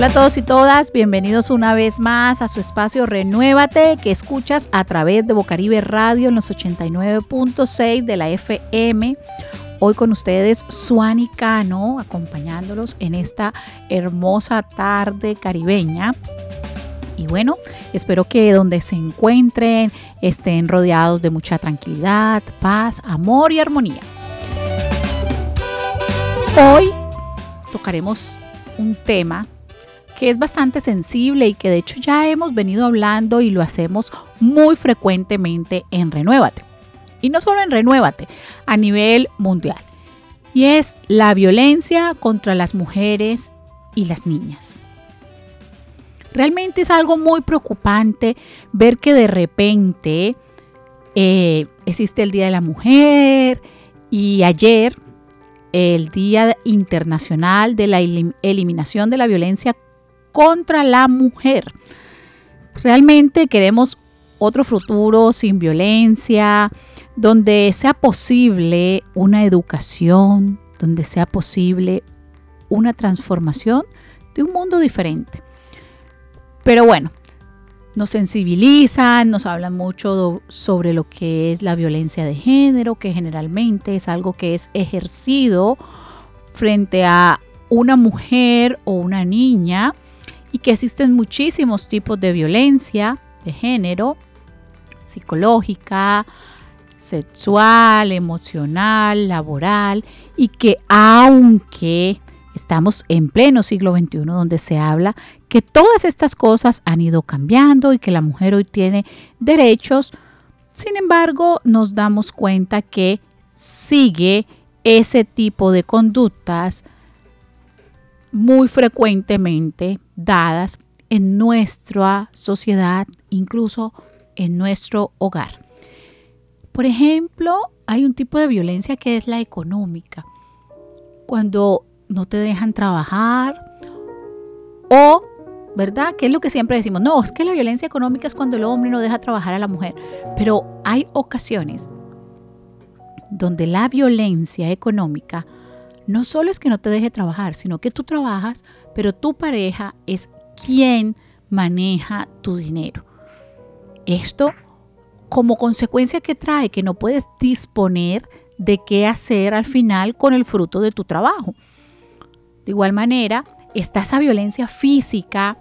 Hola a todos y todas, bienvenidos una vez más a su espacio Renuévate que escuchas a través de Bocaribe Radio en los 89.6 de la FM. Hoy con ustedes Suani Cano acompañándolos en esta hermosa tarde caribeña. Y bueno, espero que donde se encuentren estén rodeados de mucha tranquilidad, paz, amor y armonía. Hoy tocaremos un tema que es bastante sensible y que de hecho ya hemos venido hablando y lo hacemos muy frecuentemente en Renuévate. Y no solo en Renuévate, a nivel mundial. Y es la violencia contra las mujeres y las niñas. Realmente es algo muy preocupante ver que de repente eh, existe el Día de la Mujer y ayer el Día Internacional de la Eliminación de la Violencia contra la mujer. Realmente queremos otro futuro sin violencia, donde sea posible una educación, donde sea posible una transformación de un mundo diferente. Pero bueno, nos sensibilizan, nos hablan mucho sobre lo que es la violencia de género, que generalmente es algo que es ejercido frente a una mujer o una niña y que existen muchísimos tipos de violencia de género, psicológica, sexual, emocional, laboral, y que aunque estamos en pleno siglo XXI donde se habla que todas estas cosas han ido cambiando y que la mujer hoy tiene derechos, sin embargo nos damos cuenta que sigue ese tipo de conductas muy frecuentemente dadas en nuestra sociedad, incluso en nuestro hogar. Por ejemplo, hay un tipo de violencia que es la económica. Cuando no te dejan trabajar o, ¿verdad? ¿Qué es lo que siempre decimos? No, es que la violencia económica es cuando el hombre no deja trabajar a la mujer. Pero hay ocasiones donde la violencia económica no solo es que no te deje trabajar, sino que tú trabajas, pero tu pareja es quien maneja tu dinero. Esto como consecuencia que trae que no puedes disponer de qué hacer al final con el fruto de tu trabajo. De igual manera, está esa violencia física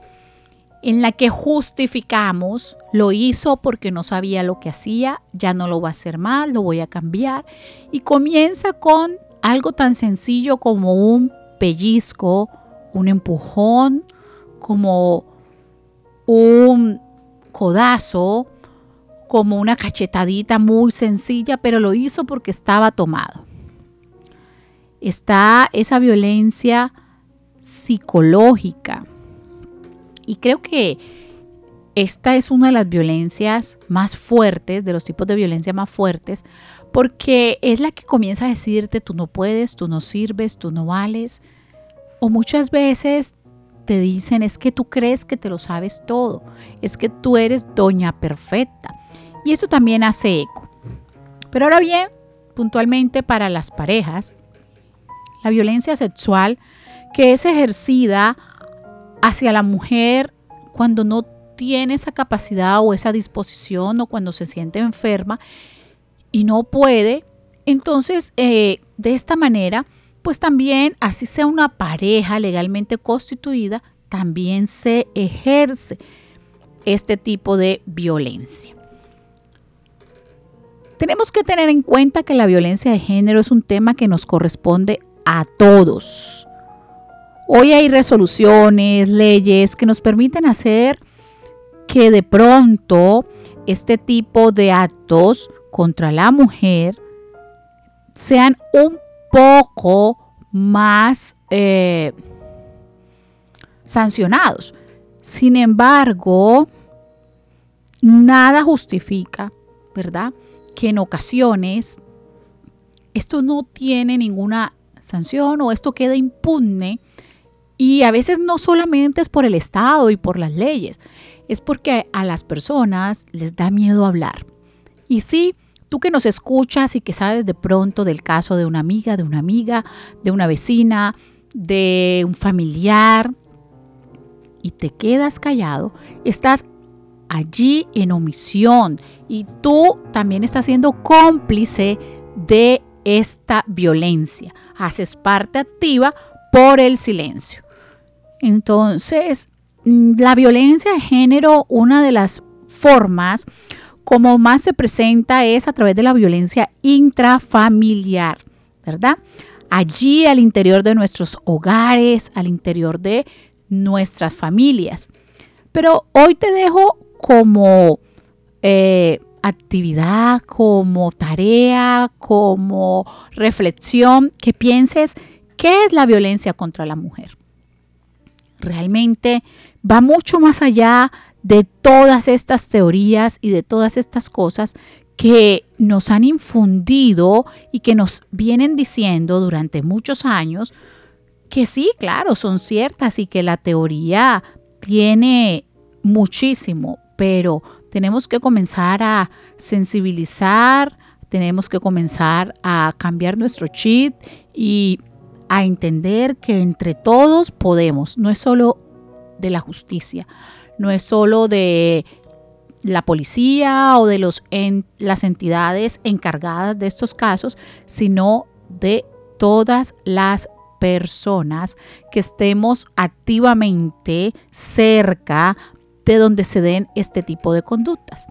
en la que justificamos, lo hizo porque no sabía lo que hacía, ya no lo va a hacer mal, lo voy a cambiar. Y comienza con algo tan sencillo como un pellizco, un empujón, como un codazo, como una cachetadita muy sencilla, pero lo hizo porque estaba tomado. Está esa violencia psicológica. Y creo que esta es una de las violencias más fuertes, de los tipos de violencia más fuertes, porque es la que comienza a decirte tú no puedes, tú no sirves, tú no vales. O muchas veces te dicen es que tú crees que te lo sabes todo, es que tú eres doña perfecta. Y eso también hace eco. Pero ahora bien, puntualmente para las parejas, la violencia sexual que es ejercida hacia la mujer cuando no tiene esa capacidad o esa disposición o cuando se siente enferma y no puede, entonces eh, de esta manera, pues también, así sea una pareja legalmente constituida, también se ejerce este tipo de violencia. Tenemos que tener en cuenta que la violencia de género es un tema que nos corresponde a todos. Hoy hay resoluciones, leyes que nos permiten hacer que de pronto este tipo de actos contra la mujer sean un poco más eh, sancionados. Sin embargo, nada justifica, ¿verdad? Que en ocasiones esto no tiene ninguna sanción o esto queda impune y a veces no solamente es por el Estado y por las leyes, es porque a las personas les da miedo hablar. Y sí, tú que nos escuchas y que sabes de pronto del caso de una amiga, de una amiga, de una vecina, de un familiar, y te quedas callado, estás allí en omisión y tú también estás siendo cómplice de esta violencia. Haces parte activa por el silencio. Entonces, mm, la violencia de género, una de las formas como más se presenta es a través de la violencia intrafamiliar, ¿verdad? Allí al interior de nuestros hogares, al interior de nuestras familias. Pero hoy te dejo como eh, actividad, como tarea, como reflexión, que pienses qué es la violencia contra la mujer. Realmente va mucho más allá de todas estas teorías y de todas estas cosas que nos han infundido y que nos vienen diciendo durante muchos años que sí, claro, son ciertas y que la teoría tiene muchísimo, pero tenemos que comenzar a sensibilizar, tenemos que comenzar a cambiar nuestro chip y a entender que entre todos podemos, no es solo de la justicia, no es solo de la policía o de los las entidades encargadas de estos casos, sino de todas las personas que estemos activamente cerca de donde se den este tipo de conductas.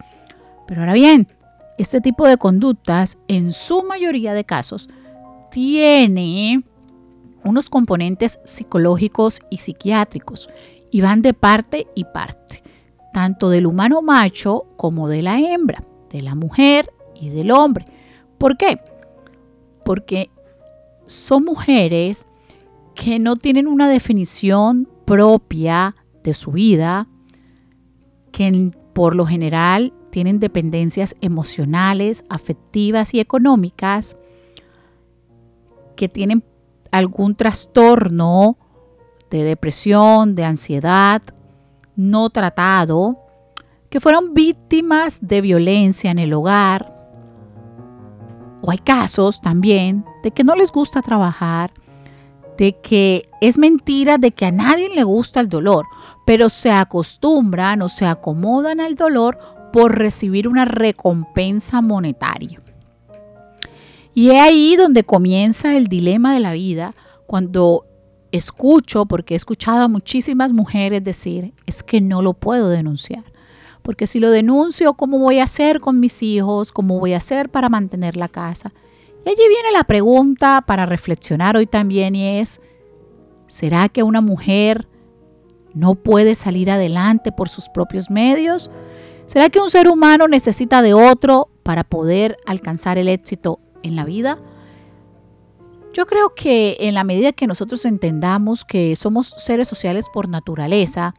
Pero ahora bien, este tipo de conductas en su mayoría de casos tiene unos componentes psicológicos y psiquiátricos y van de parte y parte, tanto del humano macho como de la hembra, de la mujer y del hombre. ¿Por qué? Porque son mujeres que no tienen una definición propia de su vida, que por lo general tienen dependencias emocionales, afectivas y económicas, que tienen algún trastorno de depresión, de ansiedad no tratado, que fueron víctimas de violencia en el hogar. O hay casos también de que no les gusta trabajar, de que es mentira de que a nadie le gusta el dolor, pero se acostumbran o se acomodan al dolor por recibir una recompensa monetaria. Y es ahí donde comienza el dilema de la vida, cuando escucho, porque he escuchado a muchísimas mujeres decir, es que no lo puedo denunciar. Porque si lo denuncio, ¿cómo voy a hacer con mis hijos? ¿Cómo voy a hacer para mantener la casa? Y allí viene la pregunta para reflexionar hoy también y es, ¿será que una mujer no puede salir adelante por sus propios medios? ¿Será que un ser humano necesita de otro para poder alcanzar el éxito en la vida? Yo creo que en la medida que nosotros entendamos que somos seres sociales por naturaleza,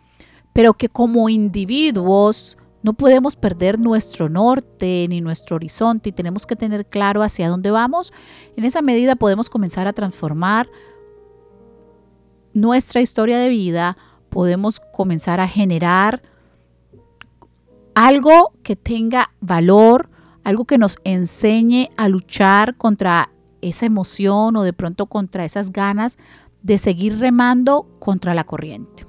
pero que como individuos no podemos perder nuestro norte ni nuestro horizonte y tenemos que tener claro hacia dónde vamos. En esa medida podemos comenzar a transformar nuestra historia de vida, podemos comenzar a generar algo que tenga valor, algo que nos enseñe a luchar contra esa emoción o de pronto contra esas ganas de seguir remando contra la corriente.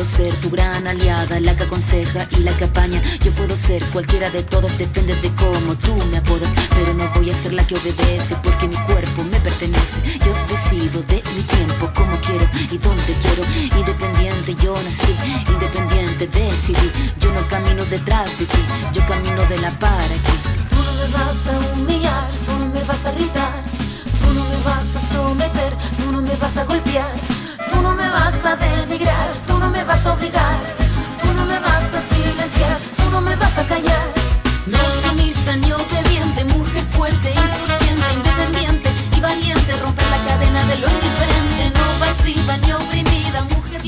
aliada, la que aconseja y la que apaña. Yo puedo ser cualquiera de todas, depende de cómo tú me apodas. Pero no voy a ser la que obedece porque mi cuerpo me pertenece. Yo decido de mi tiempo, como quiero y dónde quiero. Independiente yo nací, independiente decidí. Yo no camino detrás de ti, yo camino de la para aquí. me vas a humillar, tú no me vas a gritar, tú no me vas a someter, tú no me vas a golpear, no me vas a denigrar, tú no me vas a obligar, tú no me vas a silenciar, tú no me vas a callar.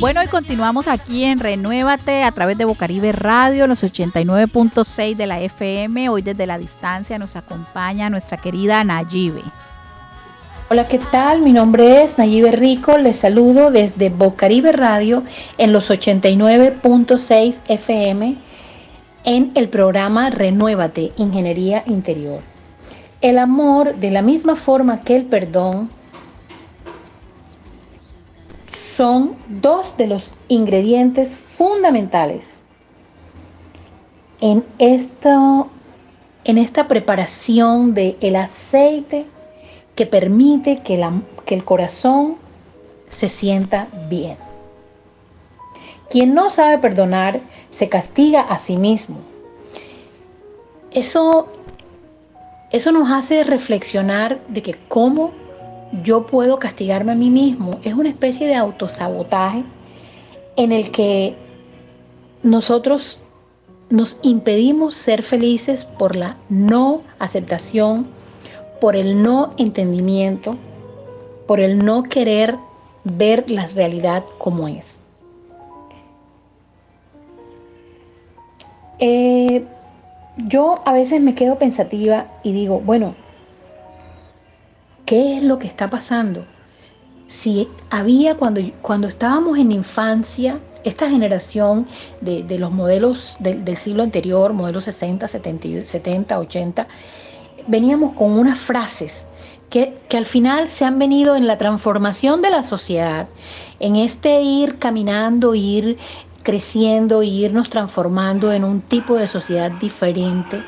Bueno, y continuamos aquí en Renuévate a través de Bocaribe Radio, los 89.6 de la FM. Hoy desde la distancia nos acompaña nuestra querida Nayibe. Hola, ¿qué tal? Mi nombre es Nayibe Rico. Les saludo desde Bocaribe Radio en los 89.6 FM en el programa Renuévate, Ingeniería Interior. El amor, de la misma forma que el perdón, son dos de los ingredientes fundamentales en, esto, en esta preparación del el aceite que permite que, que el corazón se sienta bien. Quien no sabe perdonar se castiga a sí mismo. Eso, eso nos hace reflexionar de que cómo yo puedo castigarme a mí mismo. Es una especie de autosabotaje en el que nosotros nos impedimos ser felices por la no aceptación, por el no entendimiento, por el no querer ver la realidad como es. Eh, yo a veces me quedo pensativa y digo, bueno, ¿qué es lo que está pasando? Si había cuando, cuando estábamos en infancia, esta generación de, los modelos del, del, siglo anterior, modelos 60, 70, 70, 80, veníamos con unas frases que, que, al final se han venido en la transformación de la sociedad, en este ir caminando, ir creciendo irnos transformando en un tipo de sociedad diferente,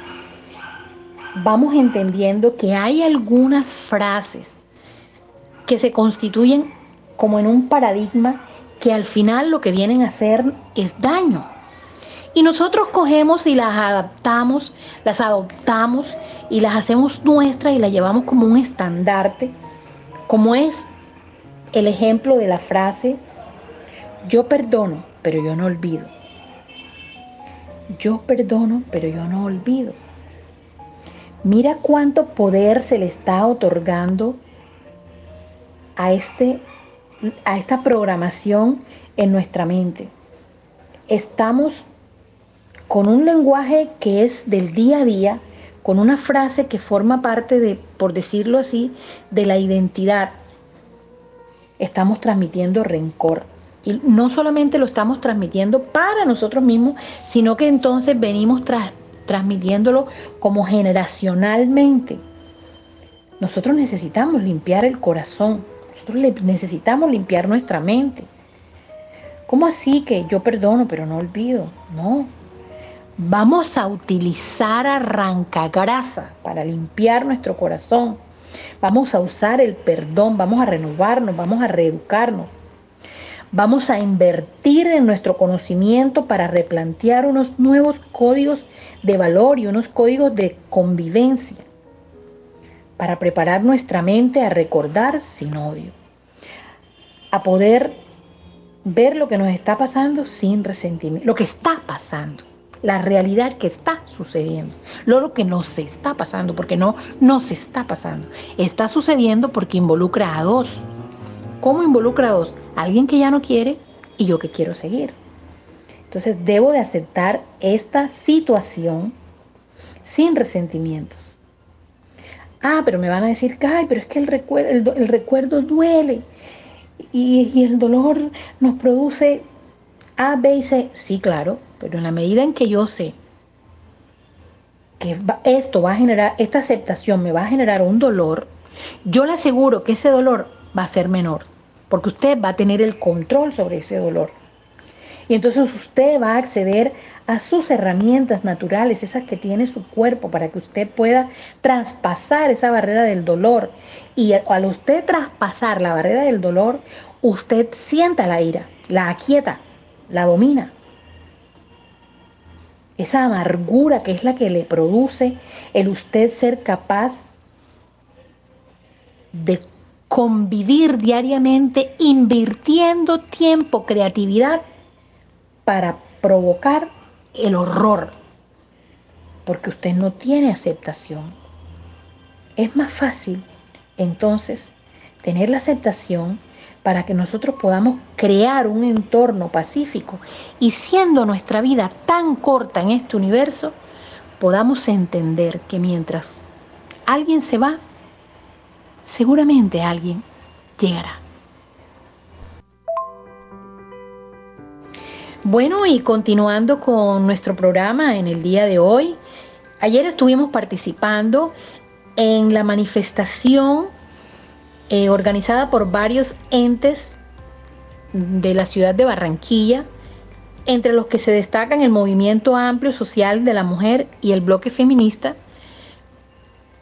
vamos entendiendo que hay algunas frases que se constituyen como en un paradigma que al final lo que vienen a hacer es daño. Y nosotros cogemos y las adaptamos, las adoptamos y las hacemos nuestras y las llevamos como un estandarte, como es el ejemplo de la frase, yo perdono, pero yo no olvido. Yo perdono, pero yo no olvido. Mira cuánto poder se le está otorgando a, este, a esta programación en nuestra mente. Estamos con un lenguaje que es del día a día, con una frase que forma parte de, por decirlo así, de la identidad. Estamos transmitiendo rencor. Y no solamente lo estamos transmitiendo para nosotros mismos, sino que entonces venimos transmitiéndolo como generacionalmente. Nosotros necesitamos limpiar el corazón, nosotros necesitamos limpiar nuestra mente. ¿Cómo así que yo perdono pero no olvido? No. Vamos a utilizar arrancagrasa para limpiar nuestro corazón. Vamos a usar el perdón, vamos a renovarnos, vamos a reeducarnos. Vamos a invertir en nuestro conocimiento para replantear unos nuevos códigos de valor y unos códigos de convivencia, para preparar nuestra mente a recordar sin odio, a poder ver lo que nos está pasando sin resentimiento, lo que está pasando, la realidad que está sucediendo, no lo que nos está pasando, porque no nos está pasando, está sucediendo porque involucra a dos. ¿Cómo involucra a dos? alguien que ya no quiere y yo que quiero seguir. Entonces debo de aceptar esta situación sin resentimientos. Ah, pero me van a decir, ay, pero es que el, recuerdo, el, recuerdo duele y, y el dolor nos produce A, B y C. Sí, claro, pero en la medida en que yo sé que esto va a generar, esta aceptación me va a generar un dolor, yo le aseguro que ese dolor va a ser menor porque usted va a tener el control sobre ese dolor. Y entonces usted va a acceder a sus herramientas naturales, esas que tiene su cuerpo, para que usted pueda traspasar esa barrera del dolor. Y al usted traspasar la barrera del dolor, usted sienta la ira, la aquieta, la domina. Esa amargura que es la que le produce el usted ser capaz de convivir diariamente invirtiendo tiempo, creatividad para provocar el horror, porque usted no tiene aceptación. Es más fácil entonces tener la aceptación para que nosotros podamos crear un entorno pacífico y siendo nuestra vida tan corta en este universo, podamos entender que mientras alguien se va, seguramente alguien llegará. Bueno, y continuando con nuestro programa en el día de hoy, ayer estuvimos participando en la manifestación eh, organizada por varios entes de la ciudad de Barranquilla, entre los que se destacan el Movimiento Amplio Social de la Mujer y el Bloque Feminista,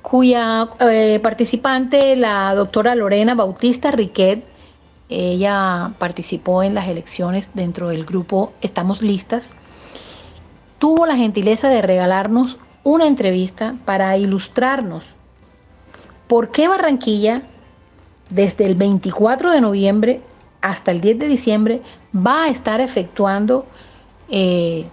cuya eh, participante, la doctora Lorena Bautista Riquet, ella participó en las elecciones dentro del grupo Estamos Listas, tuvo la gentileza de regalarnos una entrevista para ilustrarnos por qué Barranquilla desde el 24 de noviembre hasta el 10 de diciembre va a estar efectuando eh,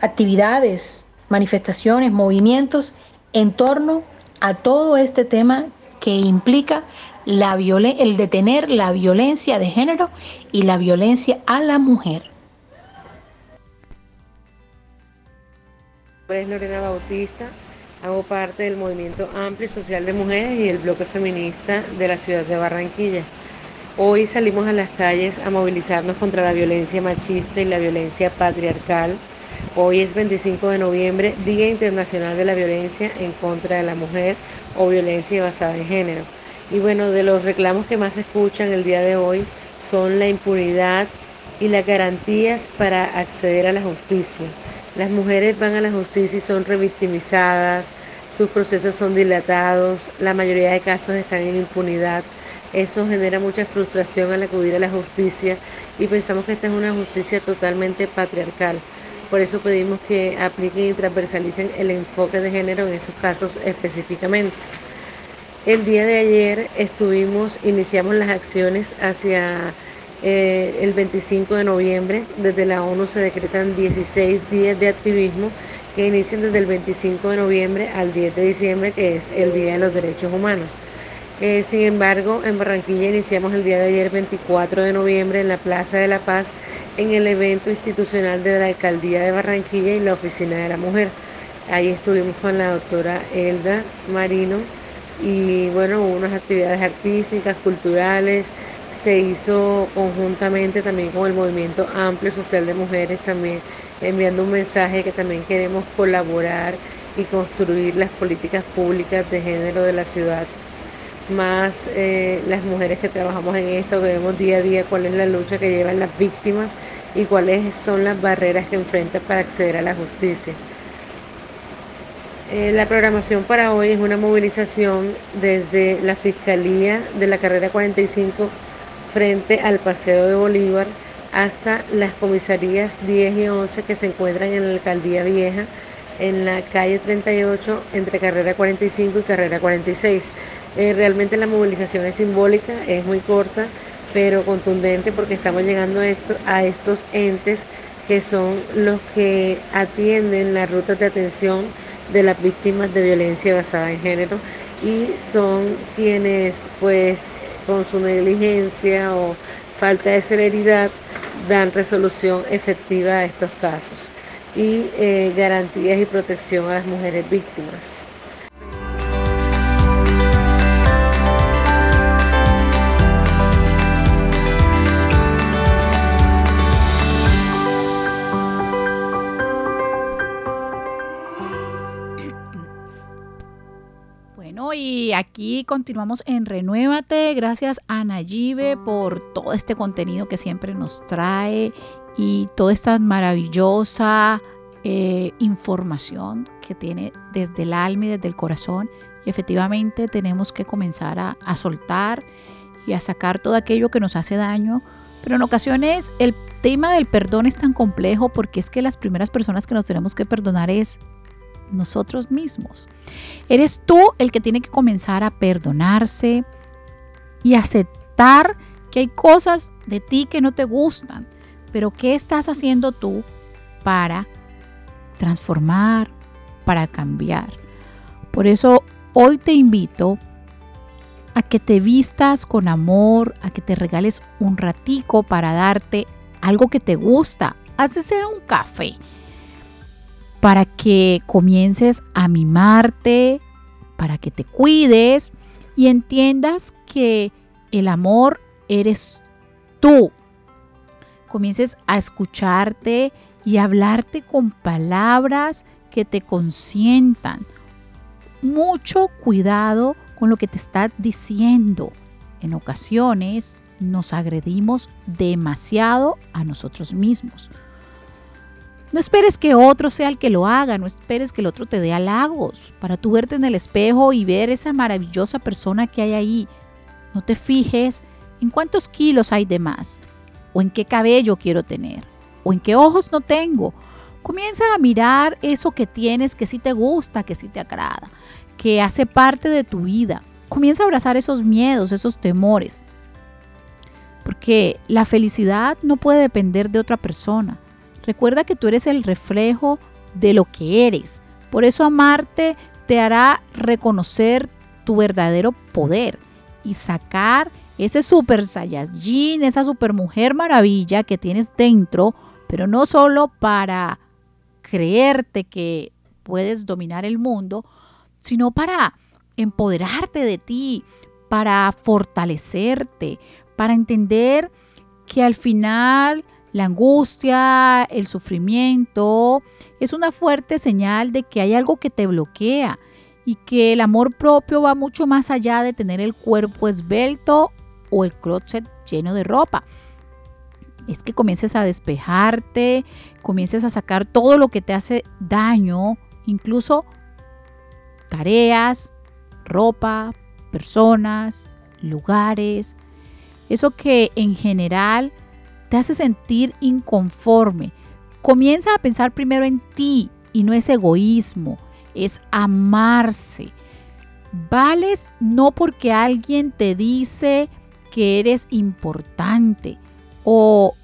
actividades, manifestaciones, movimientos en torno a todo este tema que implica el detener la violencia de género y la violencia a la mujer. Es Lorena Bautista, Hago parte del movimiento amplio social de mujeres y el bloque feminista de la ciudad de Barranquilla. Hoy salimos a las calles a movilizarnos contra la violencia machista y la violencia patriarcal. Hoy es 25 de noviembre, Día Internacional de la Violencia en contra de la Mujer o Violencia basada en género. Y bueno, de los reclamos que más se escuchan el día de hoy son la impunidad y las garantías para acceder a la justicia. Las mujeres van a la justicia y son revictimizadas, sus procesos son dilatados, la mayoría de casos están en impunidad. Eso genera mucha frustración al acudir a la justicia y pensamos que esta es una justicia totalmente patriarcal. Por eso pedimos que apliquen y transversalicen el enfoque de género en estos casos específicamente. El día de ayer estuvimos, iniciamos las acciones hacia eh, el 25 de noviembre. Desde la ONU se decretan 16 días de activismo que inician desde el 25 de noviembre al 10 de diciembre, que es el Día de los Derechos Humanos. Eh, sin embargo, en Barranquilla iniciamos el día de ayer, 24 de noviembre, en la Plaza de la Paz, en el evento institucional de la Alcaldía de Barranquilla y la Oficina de la Mujer. Ahí estuvimos con la doctora Elda Marino y bueno, hubo unas actividades artísticas, culturales, se hizo conjuntamente también con el movimiento amplio social de mujeres, también enviando un mensaje que también queremos colaborar y construir las políticas públicas de género de la ciudad. Más eh, las mujeres que trabajamos en esto, vemos día a día cuál es la lucha que llevan las víctimas y cuáles son las barreras que enfrentan para acceder a la justicia. Eh, la programación para hoy es una movilización desde la Fiscalía de la Carrera 45 frente al Paseo de Bolívar hasta las comisarías 10 y 11 que se encuentran en la Alcaldía Vieja, en la calle 38, entre carrera 45 y carrera 46. Eh, realmente la movilización es simbólica, es muy corta, pero contundente porque estamos llegando a, a estos entes que son los que atienden las rutas de atención de las víctimas de violencia basada en género y son quienes pues con su negligencia o falta de celeridad dan resolución efectiva a estos casos y eh, garantías y protección a las mujeres víctimas. Aquí continuamos en Renuévate. Gracias a Nayibe por todo este contenido que siempre nos trae y toda esta maravillosa eh, información que tiene desde el alma y desde el corazón. Y efectivamente tenemos que comenzar a, a soltar y a sacar todo aquello que nos hace daño Pero en ocasiones el tema del perdón es tan complejo porque es que las primeras personas que nos tenemos que perdonar es nosotros mismos. Eres tú el que tiene que comenzar a perdonarse y aceptar que hay cosas de ti que no te gustan, pero ¿qué estás haciendo tú para transformar, para cambiar? Por eso hoy te invito a que te vistas con amor, a que te regales un ratico para darte algo que te gusta, sea un café, para que comiences a mimarte, para que te cuides y entiendas que el amor eres tú. Comiences a escucharte y hablarte con palabras que te consientan. Mucho cuidado con lo que te está diciendo. En ocasiones nos agredimos demasiado a nosotros mismos. No esperes que otro sea el que lo haga, no esperes que el otro te dé halagos para tú verte en el espejo y ver esa maravillosa persona que hay ahí. No te fijes en cuántos kilos hay de más, o en qué cabello quiero tener, o en qué ojos no tengo. Comienza a mirar eso que tienes que sí te gusta, que sí te agrada, que hace parte de tu vida. Comienza a abrazar esos miedos, esos temores. Porque la felicidad no puede depender de otra persona. Recuerda que tú eres el reflejo de lo que eres. Por eso amarte te hará reconocer tu verdadero poder y sacar ese super saiyajin, esa super mujer maravilla que tienes dentro, pero no solo para creerte que puedes dominar el mundo, sino para empoderarte de ti, para fortalecerte, para entender que al final la angustia, el sufrimiento, es una fuerte señal de que hay algo que te bloquea y que el amor propio va mucho más allá de tener el cuerpo esbelto o el closet lleno de ropa. Es que comiences a despejarte, comiences a sacar todo lo que te hace daño, incluso tareas, ropa, personas, lugares, eso que en general te hace sentir inconforme. Comienza a pensar primero en ti y no es egoísmo, es amarse. Vales no porque alguien te dice que eres importante o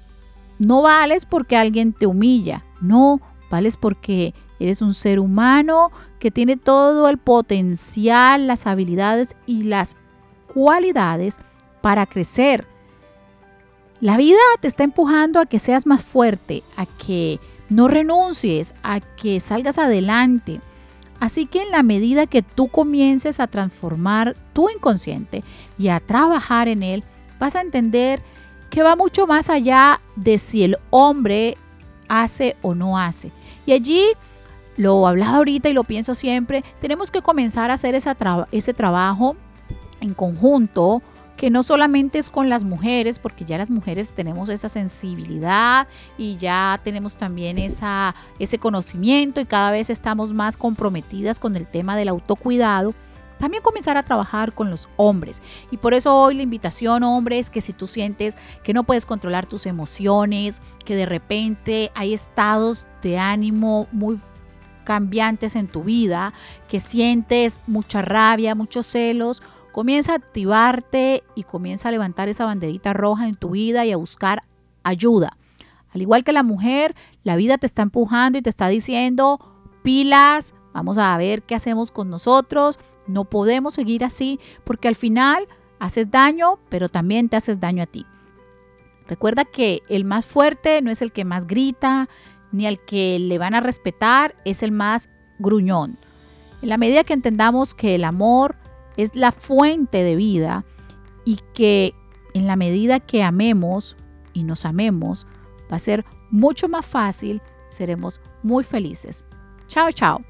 no vales porque alguien te humilla. No, vales porque eres un ser humano que tiene todo el potencial, las habilidades y las cualidades para crecer la vida te está empujando a que seas más fuerte, a que no renuncies, a que salgas adelante. Así que en la medida que tú comiences a transformar tu inconsciente y a trabajar en él, vas a entender que va mucho más allá de si el hombre hace o no hace. Y allí, lo hablaba ahorita y lo pienso siempre, tenemos que comenzar a hacer ese trabajo en conjunto que no solamente es con las mujeres, porque ya las mujeres tenemos esa sensibilidad y ya tenemos también esa, ese conocimiento y cada vez estamos más comprometidas con el tema del autocuidado también comenzar a trabajar con los hombres. Y por eso hoy la invitación, hombres, que si tú sientes que no puedes controlar tus emociones, que de repente hay estados de ánimo muy cambiantes en tu vida, que sientes mucha rabia, muchos celos, Comienza a activarte y comienza a levantar esa banderita roja en tu vida y a buscar ayuda. Al igual que la mujer, la vida te está empujando y te está diciendo, pilas, vamos a ver qué hacemos con nosotros, no podemos seguir así porque al final haces daño, pero también te haces daño a ti. Recuerda que el más fuerte no es el que más grita, ni al que le van a respetar, es el más gruñón. En la medida que entendamos que el amor es la fuente de vida y que en la medida que amemos y nos amemos, va a ser mucho más fácil, seremos muy felices. Chao, chao.